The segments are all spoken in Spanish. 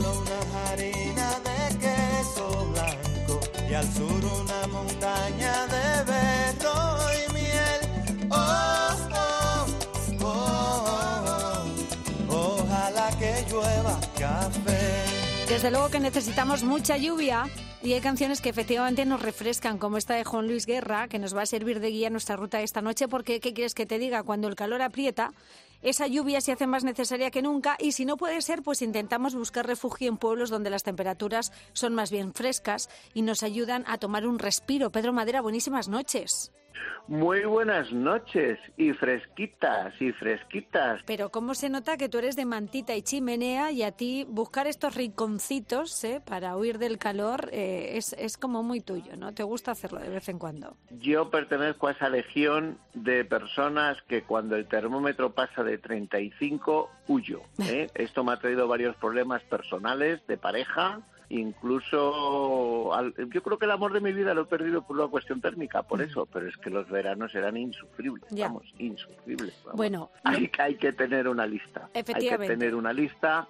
una harina de queso blanco y al sur una montaña de berro y miel. Oh, oh, oh, oh, ojalá que llueva café. Desde luego que necesitamos mucha lluvia y hay canciones que efectivamente nos refrescan, como esta de Juan Luis Guerra, que nos va a servir de guía en nuestra ruta esta noche, porque ¿qué quieres que te diga? Cuando el calor aprieta, esa lluvia se hace más necesaria que nunca y si no puede ser, pues intentamos buscar refugio en pueblos donde las temperaturas son más bien frescas y nos ayudan a tomar un respiro. Pedro Madera, buenísimas noches. Muy buenas noches y fresquitas y fresquitas. Pero cómo se nota que tú eres de mantita y chimenea y a ti buscar estos rinconcitos ¿eh? para huir del calor eh, es, es como muy tuyo, ¿no? Te gusta hacerlo de vez en cuando. Yo pertenezco a esa legión de personas que cuando el termómetro pasa de 35 huyo. ¿eh? Esto me ha traído varios problemas personales de pareja incluso al- yo creo que el amor de mi vida lo he perdido por una cuestión térmica, por eso, pero es que los veranos eran insufribles, Ya. vamos, insufribles. vamos. Bueno, hay, que- hay que tener una lista, hay que tener una lista,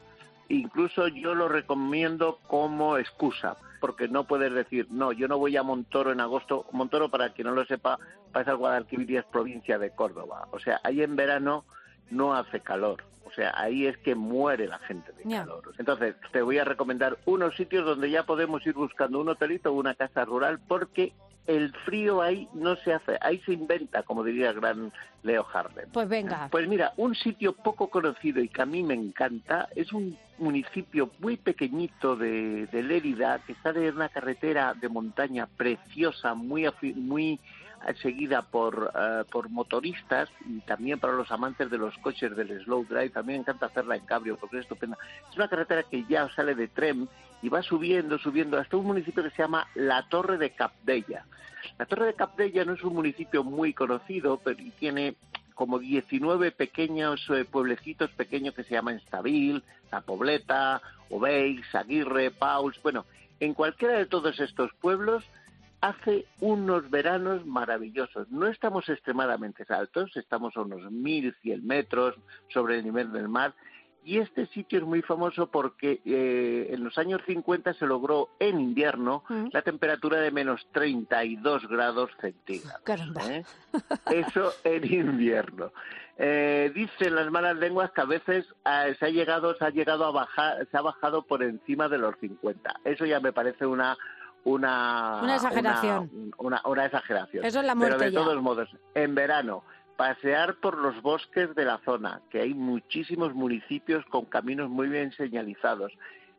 incluso yo lo recomiendo como excusa, porque no puedes decir, no, yo no voy a Montoro en agosto, Montoro para quien no lo sepa, pasa al Guadalquivir y es provincia de Córdoba, o sea, ahí en verano no hace calor. O sea, ahí es que muere la gente de calor. Entonces, te voy a recomendar unos sitios donde ya podemos ir buscando un hotelito o una casa rural porque el frío ahí no se hace, ahí se inventa, como diría el gran Leo Harlem. pues venga. Pues mira, un sitio poco conocido y que a mí me encanta es un municipio muy pequeñito de, de Lérida que está de una carretera de montaña preciosa, muy muy seguida por, eh, por motoristas y también para los amantes de los coches del slow drive. También me encanta hacerla en cabrio porque es estupenda. Es una carretera que ya sale de tren y va subiendo, subiendo hasta un municipio que se llama La Torre de Capdella. La Torre de Capdella no es un municipio muy conocido, pero tiene como 19 pequeños eh, pueblecitos pequeños que se llaman Estabil, La Pobleta, Obeix, Aguirre, Pauls. Bueno, en cualquiera de todos estos pueblos hace unos veranos maravillosos. No estamos extremadamente altos, estamos a unos 1.100 metros sobre el nivel del mar. Y este sitio es muy famoso porque eh, en los años 50 se logró en invierno Mm. la temperatura de menos 32 grados centígrados. ¿eh? Eso en invierno. Eh, dicen las malas lenguas que a veces eh, se ha llegado, se ha llegado a bajar, se ha bajado por encima de los 50. Eso ya me parece una una Una exageración. Una, una exageración. Eso es la Pero de ya. todos modos, en verano pasear por los bosques de la zona, que hay muchísimos municipios con caminos muy bien señalizados.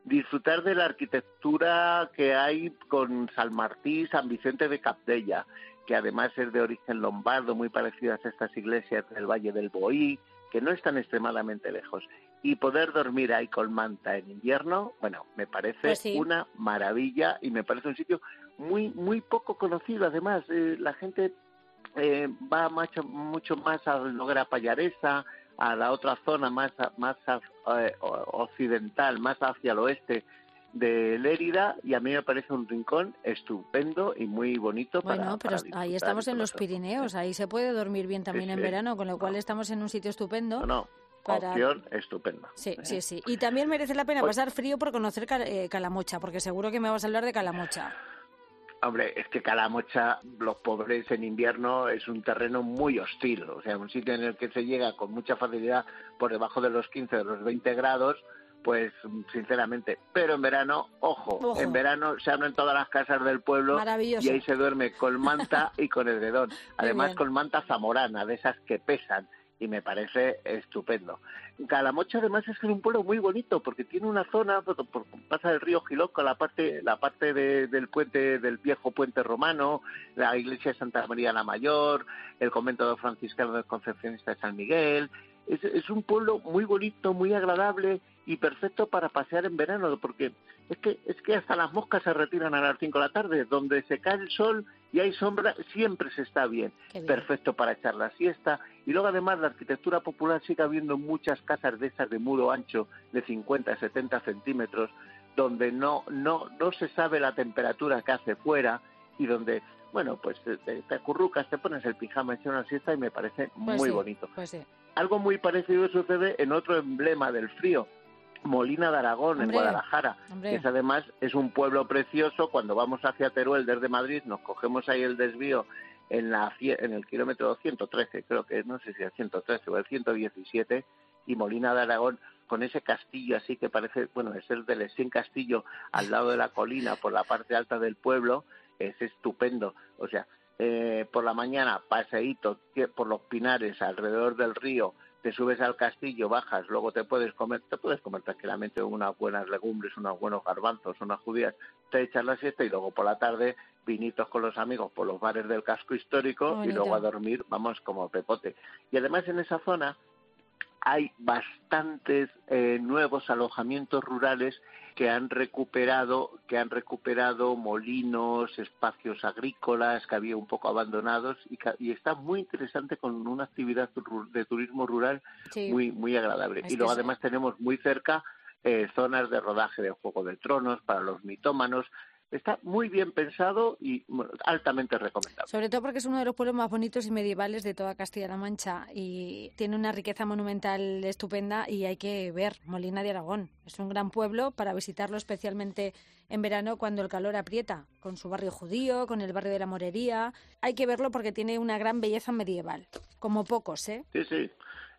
Disfrutar de la arquitectura que hay con San Martí, San Vicente de Capdella, que además es de origen lombardo, muy parecidas a estas iglesias del Valle del Boí, que no están extremadamente lejos. Y poder dormir ahí con manta en invierno, bueno, me parece Pues sí. una maravilla y me parece un sitio muy muy poco conocido. Además, eh, la gente eh, va mucho, mucho más a Noguera Pallaresa, a la otra zona más más eh, occidental, más hacia el oeste de Lérida y a mí me parece un rincón estupendo y muy bonito para Bueno, pero para ahí estamos en los. Pirineos, ahí se puede dormir bien también en sí. verano, con lo cual estamos en un sitio estupendo. No, no, Para- opción estupenda. Sí, ¿eh? sí, sí. Y también merece la pena Pues- pasar frío por conocer Cal- eh, Calamocha, porque seguro que me vas a hablar de Calamocha. Hombre, es que Calamocha, los pobres en invierno, es un terreno muy hostil. O sea, un sitio en el que se llega con mucha facilidad por debajo de los 15, de los 20 grados, pues sinceramente. Pero en verano, ojo, Ojo. en verano se abren todas las casas del pueblo y ahí se duerme con manta y con edredón. Además, con manta zamorana, de esas que pesan. Y me parece estupendo. Calamocha además es un pueblo muy bonito porque tiene una zona, por- pasa el río Giloco, la parte, la parte de- del puente, del viejo puente romano, la iglesia de Santa María la Mayor, el convento de franciscano del Concepcionista de San Miguel. Es, es un pueblo muy bonito, muy agradable y perfecto para pasear en verano porque es que, es que hasta las moscas se retiran a las 5 de la tarde, donde se cae el sol y hay sombra, siempre se está bien perfecto para echar la siesta. Y luego además la arquitectura popular sigue habiendo muchas casas de esas de muro ancho de 50, 70 centímetros, donde no, no, no se sabe la temperatura que hace fuera y donde, bueno, pues te, te- te acurrucas, te pones el pijama, echas una siesta y me parece Pues muy sí, bonito. Pues sí. Algo muy parecido sucede en otro emblema del frío, Molina de Aragón, en Guadalajara. hombre. Que es además es un pueblo precioso. Cuando vamos hacia Teruel desde Madrid, nos cogemos ahí el desvío en, la, en el kilómetro 113, creo que no sé si el 113 o el 117, y Molina de Aragón con ese castillo así que parece, bueno, es el del Esín Castillo al lado de la colina por la parte alta del pueblo, es estupendo. O sea, eh, por la mañana paseíto por los pinares alrededor del río, te subes al castillo, bajas, luego te puedes comer, te puedes comer tranquilamente unas buenas legumbres, unos buenos garbanzos, unas judías, te echas la siesta y luego por la tarde vinitos con los amigos por los bares del casco histórico y luego a dormir, vamos como pepote. Y además en esa zona hay bastantes eh, nuevos alojamientos rurales que han recuperado que han recuperado molinos, espacios agrícolas que había un poco abandonados y, está muy interesante con una actividad de turismo rural Sí. muy muy agradable. Es y luego sí. además tenemos muy cerca eh, zonas de rodaje de Juego de Tronos para los mitómanos. Está muy bien pensado y bueno, altamente recomendable. Sobre todo porque es uno de los pueblos más bonitos y medievales de toda Castilla-La Mancha y tiene una riqueza monumental estupenda y hay que ver Molina de Aragón. Es un gran pueblo para visitarlo especialmente en verano cuando el calor aprieta, con su barrio judío, con el barrio de la Morería. Hay que verlo porque tiene una gran belleza medieval, como pocos, ¿eh? Sí, sí.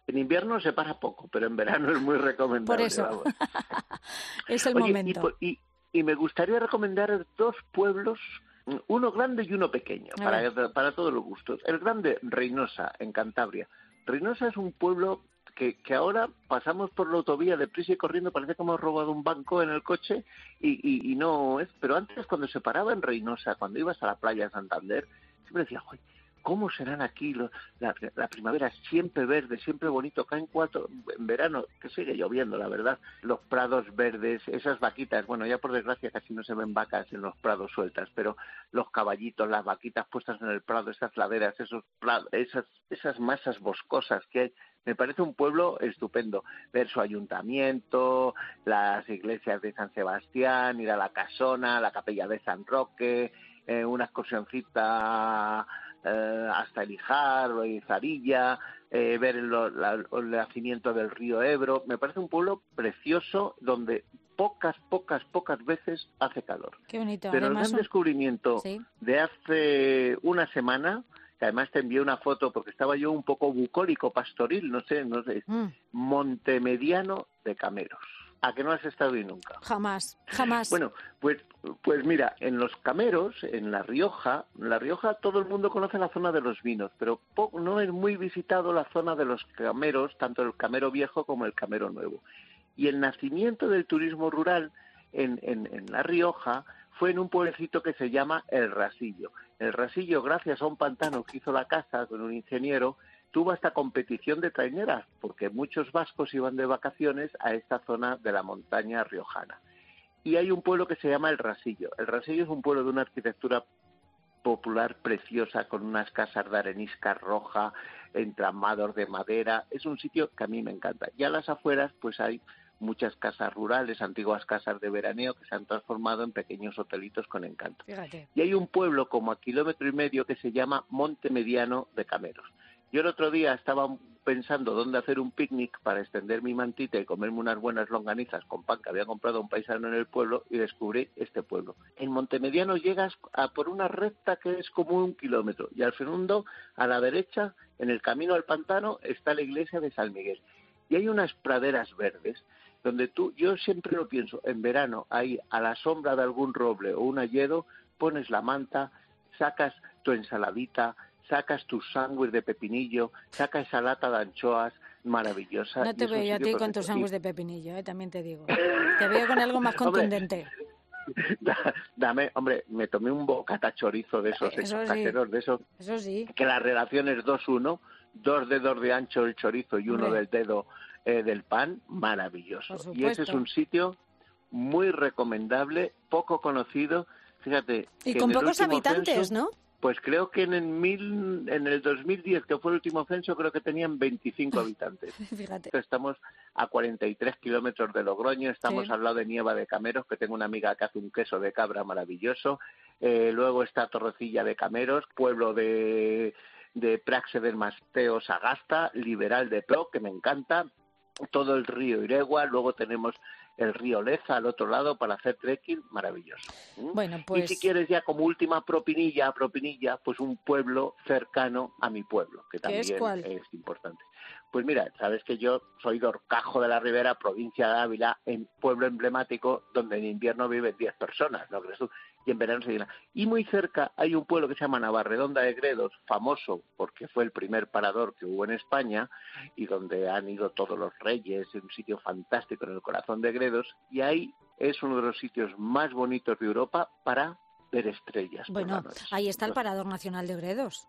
En invierno se para poco, pero en verano es muy recomendable. Por eso. Es el Oye, momento. Y, y me gustaría recomendar dos pueblos, uno grande y uno pequeño, para, para todos los gustos. El grande, Reynosa, en Cantabria. Reynosa es un pueblo que, que ahora pasamos por la autovía deprisa y corriendo, parece que hemos robado un banco en el coche y, y, y no es. Pero antes, cuando se paraba en Reynosa, cuando ibas a la playa de Santander, siempre decía, "Joder, ¿Cómo serán aquí los- la, la primavera? Siempre verde, siempre bonito. Caen cuatro en verano, que sigue lloviendo, la verdad. Los prados verdes, esas vaquitas. Bueno, ya por desgracia casi no se ven vacas en los prados sueltas, pero los caballitos, las vaquitas puestas en el prado, esas laderas, esos prados, esas, esas masas boscosas que hay. Me parece un pueblo estupendo. Ver su ayuntamiento, las iglesias de San Sebastián, ir a la Casona, la capilla de San Roque, eh, una excursioncita eh, hasta el Ijar o Izarilla, eh, ver el, la- el nacimiento del río Ebro. Me parece un pueblo precioso donde pocas, pocas, pocas veces hace calor. Qué bonito. Pero el Además, gran un- descubrimiento Sí. de hace una semana, que además te envié una foto porque estaba yo un poco bucólico, pastoril, no sé, no sé, Mm, Montemediano de Cameros. ¿A que no has estado ahí nunca? jamás, jamás. Bueno, pues, pues mira, en los Cameros, en La Rioja, en La Rioja todo el mundo conoce la zona de los vinos, pero no es muy visitado la zona de los Cameros, tanto el Camero Viejo como el Camero Nuevo. Y el nacimiento del turismo rural en, en, en La Rioja fue en un pueblecito que se llama El Rasillo. El Rasillo, gracias a un pantano que hizo la casa con un ingeniero, tuvo hasta competición de traineras, porque muchos vascos iban de vacaciones a esta zona de la montaña riojana y hay un pueblo que se llama El Rasillo. El Rasillo es un pueblo de una arquitectura popular preciosa con unas casas de arenisca roja, entramados de madera. Es un sitio que a mí me encanta. Y a las afueras pues hay muchas casas rurales, antiguas casas de veraneo que se han transformado en pequeños hotelitos con encanto. Fíjate. Y hay un pueblo como a kilómetro y medio que se llama Monte Mediano de Cameros. Yo el otro día estaba pensando dónde hacer un picnic para extender mi mantita y comerme unas buenas longanizas con pan que había comprado un paisano en el pueblo y descubrí este pueblo. En Montemediano llegas a por una recta que es como un kilómetro y al segundo, a la derecha, en el camino al pantano, está la iglesia de San Miguel. Y hay unas praderas verdes donde tú, yo siempre lo pienso, en verano, ahí a la sombra de algún roble o un hayedo, pones la manta, sacas tu ensaladita, sacas tu sándwich de pepinillo, sacas esa lata de anchoas maravillosa. No te veo yo a ti con tus perfecto. sándwich de pepinillo, eh, también te digo. Te veo con algo más contundente. Da- Dame, hombre, me tomé un bocata chorizo de esos Eso sí. caseros, de esos Eso sí. que la relación es 2-1, dos dedos de ancho el chorizo y uno Hombre. del dedo eh, del pan, maravilloso. Y ese es un sitio muy recomendable, poco conocido. Fíjate. Y con pocos habitantes, censo, ¿no? Pues creo que en el, mil, en el 2010, que fue el último censo, creo que tenían 25 habitantes. Fíjate. Estamos a 43 kilómetros de Logroño, estamos Sí. al lado de Nieva de Cameros, que tengo una amiga que hace un queso de cabra maravilloso. Eh, luego está Torrecilla de Cameros, pueblo de, de Praxe del Masteo Sagasta, Liberal de Pro, que me encanta. Todo el río Iregua, luego tenemos el río Leza al otro lado para hacer trekking maravilloso. Bueno, pues... Y si quieres ya como última propinilla, propinilla, pues un pueblo cercano a mi pueblo, que también es, importante. Pues mira, sabes que yo soy de Orcajo de la Ribera, provincia de Ávila, en pueblo emblemático donde en invierno viven 10 personas, ¿no crees tú? Y en verano se llena. Y muy cerca hay un pueblo que se llama Navarredonda de Gredos, famoso porque fue el primer parador que hubo en España y donde han ido todos los reyes, un sitio fantástico en el corazón de Gredos, y ahí es uno de los sitios más bonitos de Europa para ver estrellas. Bueno, ahí está el Parador Nacional de Gredos.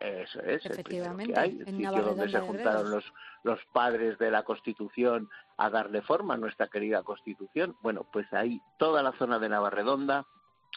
Eso es, Efectivamente, el hay, el sitio donde se juntaron los, los padres de la Constitución a darle forma a nuestra querida Constitución. Bueno, pues ahí toda la zona de Navarredonda,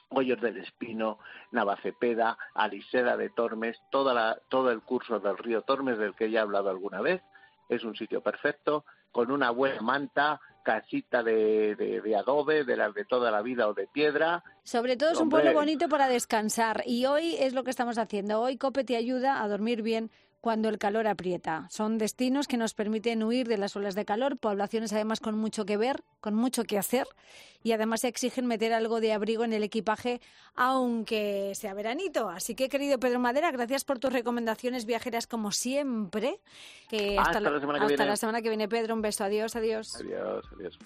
Hoyos del Espino, Navacepeda, Aliseda de Tormes, toda todo el curso del río Tormes del que ya he hablado alguna vez. Es un sitio perfecto, con una buena manta, casita de, de, adobe, de las de toda la vida o de piedra. Sobre todo es un pueblo bonito para descansar y hoy es lo que estamos haciendo. Hoy Cope te ayuda a dormir bien cuando el calor aprieta. Son destinos que nos permiten huir de las olas de calor, poblaciones además con mucho que ver, con mucho que hacer y además exigen meter algo de abrigo en el equipaje aunque sea veranito. Así que querido Pedro Madera, gracias por tus recomendaciones viajeras como siempre. hasta, la, semana que hasta la semana que viene Pedro, un beso, adiós, adiós. Adiós, adiós.